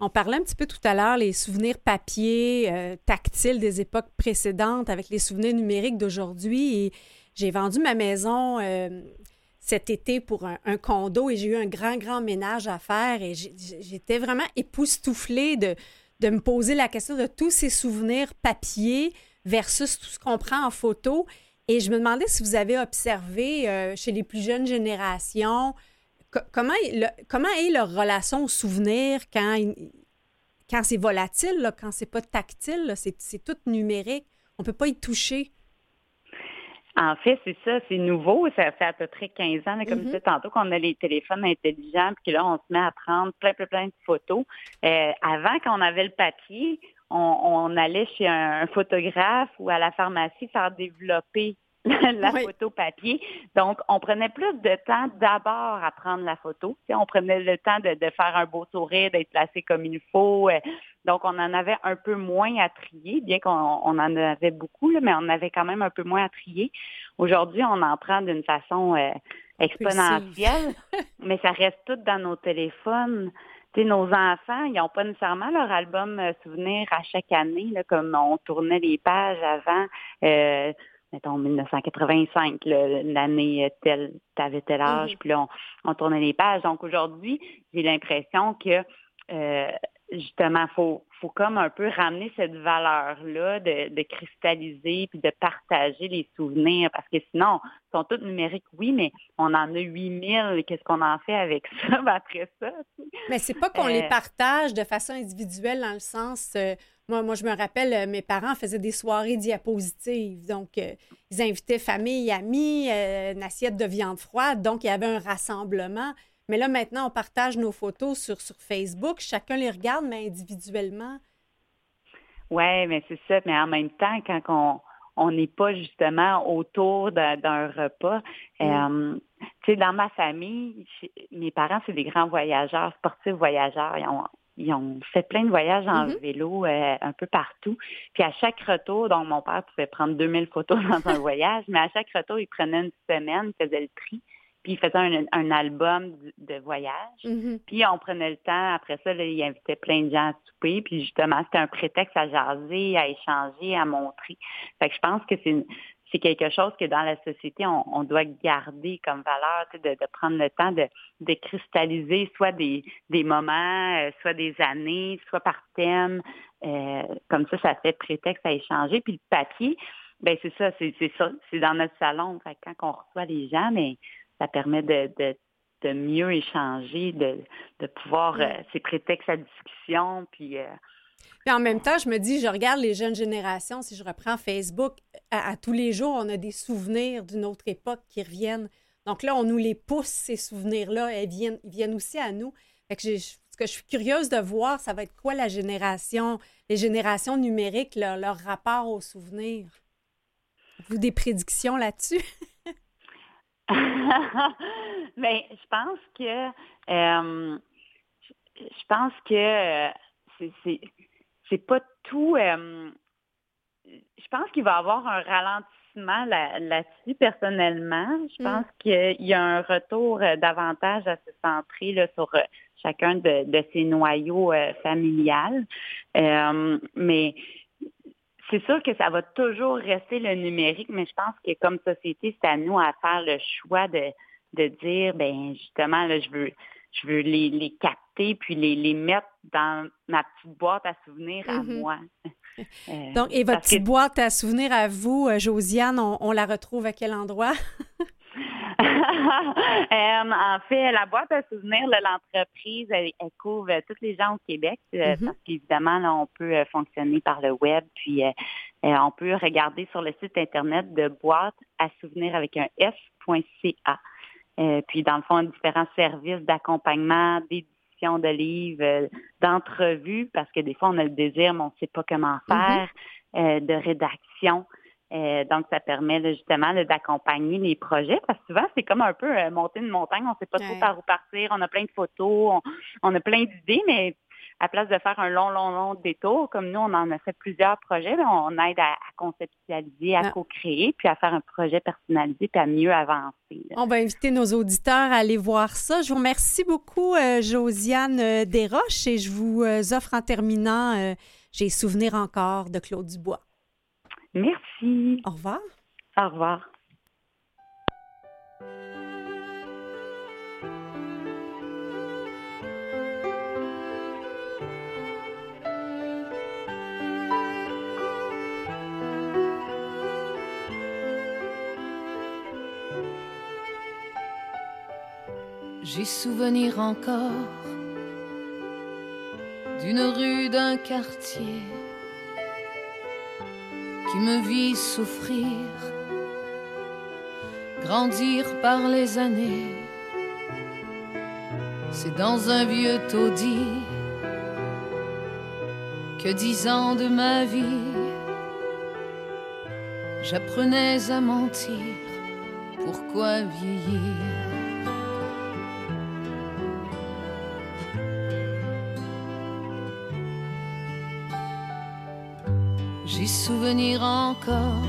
On parlait un petit peu tout à l'heure les souvenirs papier, euh, tactiles des époques précédentes avec les souvenirs numériques d'aujourd'hui. J'ai vendu ma maison euh, cet été pour un, condo et j'ai eu un grand, grand ménage à faire et j'étais vraiment époustouflée de, me poser la question de tous ces souvenirs papier versus tout ce qu'on prend en photo. Et je me demandais si vous avez observé euh, chez les plus jeunes générations comment, le- comment est leur relation au souvenir quand, c'est volatile, là, quand c'est pas tactile, c'est, tout numérique. On peut pas y toucher? En fait, c'est ça, c'est nouveau. Ça fait à peu près 15 ans, là, comme Mhm. je disais tantôt, qu'on a les téléphones intelligents, puis que là, on se met à prendre plein, plein, plein de photos. Euh, avant, quand on avait le papier, on, on allait chez un, un photographe ou à la pharmacie faire développer la Oui. photo papier. Donc, on prenait plus de temps d'abord à prendre la photo. On prenait le temps de, de faire un beau sourire, d'être placé comme il faut. Euh, Donc, on en avait un peu moins à trier, bien qu'on on en avait beaucoup, là, mais on avait quand même un peu moins à trier. Aujourd'hui, on en prend d'une façon euh, exponentielle, mais ça reste tout dans nos téléphones. Nos enfants, ils n'ont pas nécessairement leur album euh, souvenir à chaque année, là, comme on tournait les pages avant, euh, mettons 1985, là, l'année telle, t'avais tel âge, Mhm. puis là, on, on tournait les pages. Donc aujourd'hui, j'ai l'impression que euh, justement, faut faut comme un peu ramener cette valeur-là de, de cristalliser puis de partager les souvenirs parce que sinon, ils sont tous numériques, oui, mais on en a 8000. Qu'est-ce qu'on en fait avec [LAUGHS] ça ben, après ça? Mais c'est pas qu'on Euh, les partage de façon individuelle dans le sens. euh, moi, moi, je me rappelle, euh, mes parents faisaient des soirées diapositives. Donc, euh, ils invitaient famille, amis, euh, une assiette de viande froide. Donc, il y avait un rassemblement. Mais là, maintenant, on partage nos photos sur, sur Facebook. Chacun les regarde, mais individuellement. Ouais, mais c'est ça. Mais en même temps, quand on on n'est pas justement autour d'un repas, euh, tu sais, dans ma famille, mes parents, c'est des grands voyageurs, sportifs voyageurs. Ils ont, ils ont fait plein de voyages en Mhm. vélo euh, un peu partout. Puis à chaque retour, donc mon père pouvait prendre 2000 photos [LAUGHS] dans un voyage, mais à chaque retour, il prenait une semaine, il faisait le tri, puis il faisait un, un album de voyage. Mhm. Puis on prenait le temps, après ça, là, il invitait plein de gens à souper, puis justement, c'était un prétexte à jaser, à échanger, à montrer. Fait que je pense que c'est quelque chose que dans la société, on, on doit garder comme valeur, de, de prendre le temps de, de cristalliser soit des, des moments, euh, soit des années, soit par thème. Euh, comme ça, ça fait prétexte à échanger. Puis le papier, Ben c'est ça, c'est c'est ça, c'est dans notre salon. Fait que quand on reçoit les gens, mais ça permet de, de, de mieux échanger, de, de pouvoir, euh, c'est prétexte à discussion, puis euh, Puis en même temps, je me dis, je regarde les jeunes générations, si je reprends Facebook, à, à tous les jours, on a des souvenirs d'une autre époque qui reviennent. Donc là, on nous les pousse, ces souvenirs-là, elles viennent, ils viennent aussi à nous. Fait que j'ai- ce que je suis curieuse de voir, ça va être quoi la génération, les générations numériques, leur, leur rapport aux souvenirs? Vous des prédictions là-dessus? [LAUGHS] Mais [LAUGHS] je pense que euh, je pense que euh, c'est- pas tout. euh, je pense qu'il va y avoir un ralentissement là- là-dessus personnellement. Je Mm. pense qu'il y a un retour davantage à se centrer là, sur chacun de, de ces noyaux euh, familiales. Euh, mais c'est sûr que ça va toujours rester le numérique, mais je pense que comme société, c'est à nous à faire le choix de, de dire, ben justement, là, je veux, je veux les, les capter puis les, les mettre dans ma petite boîte à souvenirs à Mhm. moi. [LAUGHS] Euh, Donc, et votre que- petite boîte à souvenirs à vous, euh, Josiane, on, on la retrouve à quel endroit? [LAUGHS] [LAUGHS] Euh, en fait, la boîte à souvenirs de l'entreprise, elle, elle couvre euh, tous les gens au Québec euh, Mhm. parce qu'évidemment, là, on peut euh, fonctionner par le web, puis euh, on peut regarder sur le site internet de boîte à souvenirs avec un F.ca. Euh, puis dans le fond, différents services d'accompagnement, d'édition de livres, euh, d'entrevues, parce que des fois, on a le désir, mais on ne sait pas comment faire, euh, de rédaction. Euh, donc, ça permet là, justement d'accompagner les projets parce que souvent, c'est comme un peu euh, monter une montagne, on ne sait pas trop Ouais. par où partir, on a plein de photos, on, on a plein d'idées, mais à place de faire un long, long, long détour, comme nous, on en a fait plusieurs projets, là, on aide à, à conceptualiser, à Ah. co-créer, puis à faire un projet personnalisé, puis à mieux avancer. là. On va inviter nos auditeurs à aller voir ça. Je vous remercie beaucoup, euh, Josiane euh, Desroches, et je vous euh, offre en terminant, euh, j'ai souvenir encore de Claude Dubois. Merci. Au revoir. Au revoir. J'ai souvenir encore d'une rue d'un quartier qui me vit souffrir, grandir par les années. C'est dans un vieux taudis que dix ans de ma vie j'apprenais à mentir. Pourquoi vieillir? Souvenir encore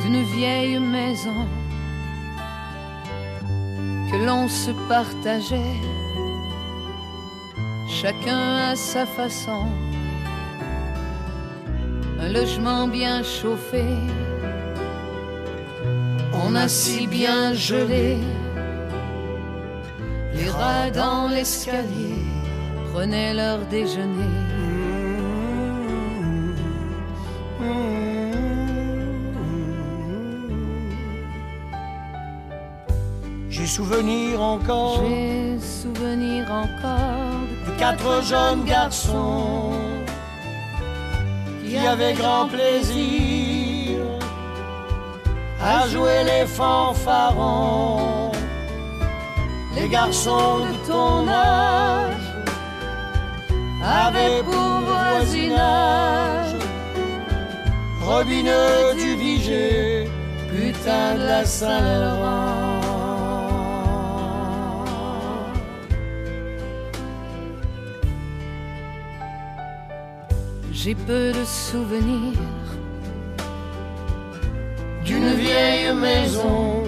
d'une vieille maison que l'on se partageait, chacun à sa façon. Un logement bien chauffé, on a si bien gelé, les rats dans l'escalier prenaient leur déjeuner. Souvenir encore J'ai souvenir encore de quatre jeunes garçons qui avaient grand plaisir à jouer les fanfarons. Les garçons de ton âge avaient pour voisinage Robineux du Viger, putain de la Saint-Laurent. J'ai peu de souvenirs d'une vieille maison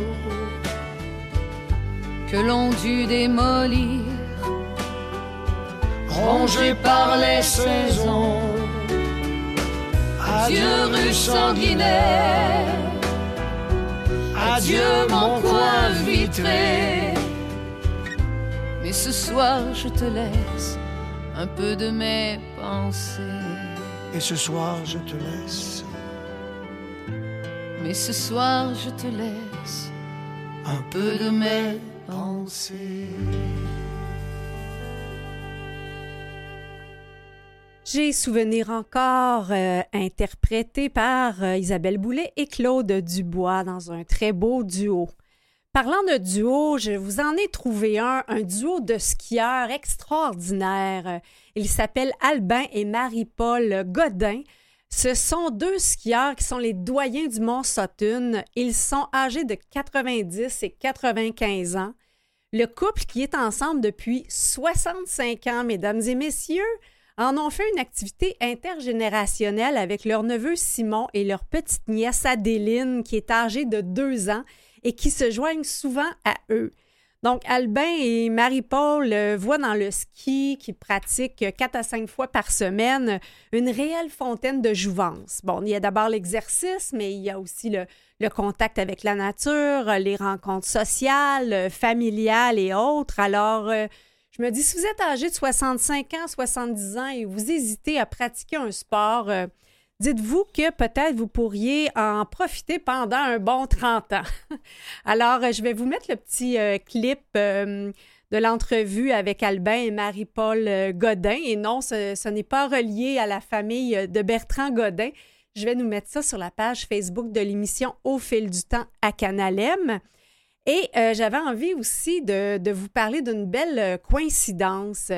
que l'on dut démolir. rongée par les saisons. Adieu rue sanguinaire, adieu mon coin vitré. Mais ce soir je te laisse un peu de mes pensées. Et ce soir, je te laisse Mais ce soir, je te laisse un peu de mes pensées. J'ai souvenir encore euh, interprété par euh, Isabelle Boulet et Claude Dubois dans un très beau duo. Parlant de duo, je vous en ai trouvé un, un duo de skieurs extraordinaire. Il s'appelle Albin et Marie-Paul Godin. Ce sont deux skieurs qui sont les doyens du Mont Sutton. Ils sont âgés de 90 et 95 ans. Le couple qui est ensemble depuis 65 ans, mesdames et messieurs, en ont fait une activité intergénérationnelle avec leur neveu Simon et leur petite nièce Adéline, qui est âgée de deux ans et qui se joignent souvent à eux. Donc, Albin et Marie-Paul euh, voient dans le ski, qui pratiquent quatre à cinq fois par semaine, une réelle fontaine de jouvence. Bon, il y a d'abord l'exercice, mais il y a aussi le, le contact avec la nature, les rencontres sociales, familiales et autres. Alors, euh, je me dis, si vous êtes âgé de 65 ans, 70 ans et vous hésitez à pratiquer un sport, euh, dites-vous que peut-être vous pourriez en profiter pendant un bon 30 ans. [LAUGHS] Alors, euh, je vais vous mettre le petit euh, clip de l'entrevue avec Albin et Marie-Paul Godin. Et non, ce, n'est pas relié à la famille de Bertrand Godin. Je vais nous mettre ça sur la page Facebook de l'émission Au fil du temps à Canal M. Et euh, j'avais envie aussi de, vous parler d'une belle euh, coïncidence.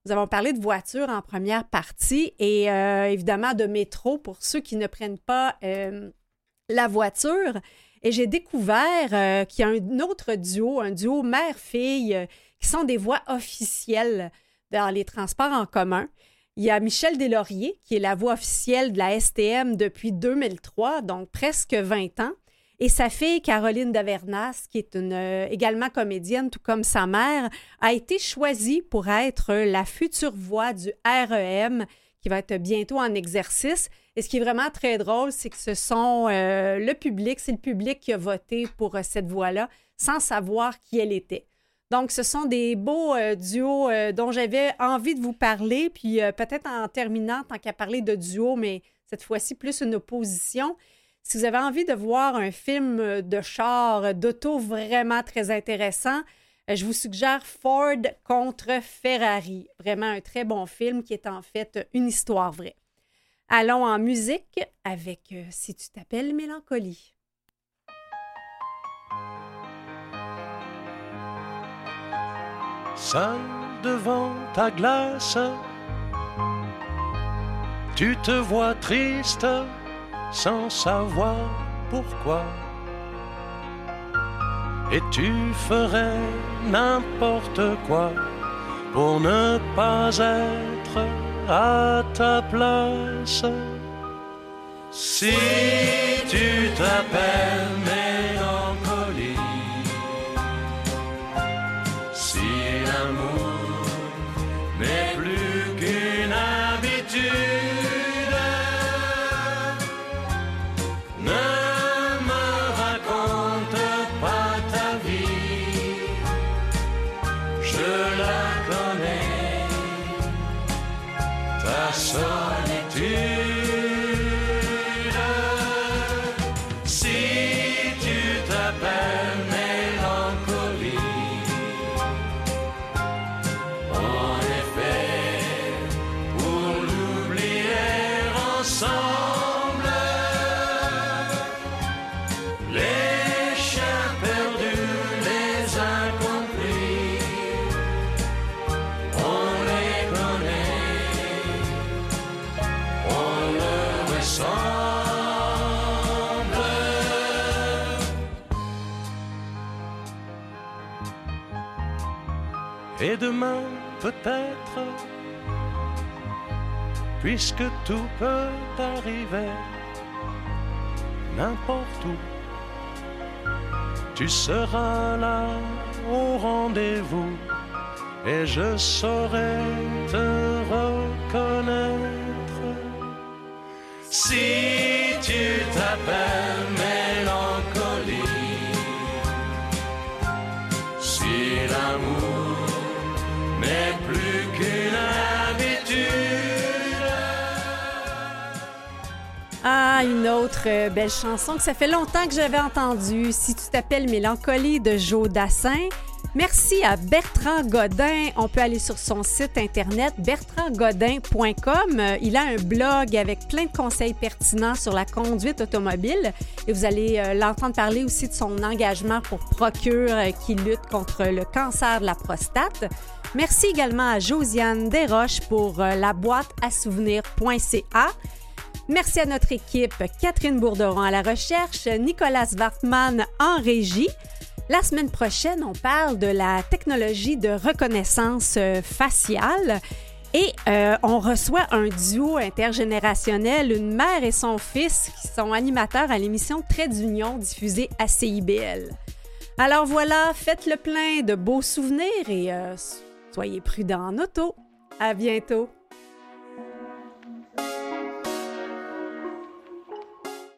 Euh, nous avons parlé de voitures en première partie et évidemment de métro pour ceux qui ne prennent pas la voiture. Et j'ai découvert qu'il y a un autre duo, un duo mère-fille, qui sont des voix officielles dans les transports en commun. Il y a Michel Deslauriers, qui est la voix officielle de la STM depuis 2003, donc presque 20 ans. Et sa fille, Caroline Davernas, qui est une, euh, également comédienne, tout comme sa mère, a été choisie pour être la future voix du REM, qui va être bientôt en exercice. Et ce qui est vraiment très drôle, c'est que ce sont euh, le public, c'est le public qui a voté pour euh, cette voix-là, sans savoir qui elle était. Donc, ce sont des beaux duos dont j'avais envie de vous parler. Puis peut-être en terminant, tant qu'à parler de duo, mais cette fois-ci plus une opposition. Si vous avez envie de voir un film de char, d'auto vraiment très intéressant, euh, je vous suggère Ford contre Ferrari. Vraiment un très bon film qui est en fait une histoire vraie. Allons en musique avec euh, Si tu t'appelles Mélancolie. Seul devant ta glace, tu te vois triste sans savoir pourquoi. Et tu ferais n'importe quoi pour ne pas être à ta place. Si tu t'appelles demain peut-être, puisque tout peut arriver, n'importe où. Tu seras là au rendez-vous et je saurai te reconnaître. Si tu t'appelles une autre euh, belle chanson que ça fait longtemps que j'avais entendue. Si tu t'appelles Mélancolie de Joe Dassin. Merci à Bertrand Godin. On peut aller sur son site internet bertrandgodin.com. Euh, Il a un blog avec plein de conseils pertinents sur la conduite automobile et vous allez euh, l'entendre parler aussi de son engagement pour Procure qui lutte contre le cancer de la prostate. Merci également à Josiane Desroches pour la boîte à souvenir.ca. Merci à notre équipe, Catherine Bourderon à la recherche, Nicolas Wartman en régie. La semaine prochaine, on parle de la technologie de reconnaissance euh, faciale et euh, on reçoit un duo intergénérationnel, une mère et son fils qui sont animateurs à l'émission Trait d'Union diffusée à CIBL. Alors voilà, faites le plein de beaux souvenirs et euh, soyez prudents en auto. À bientôt.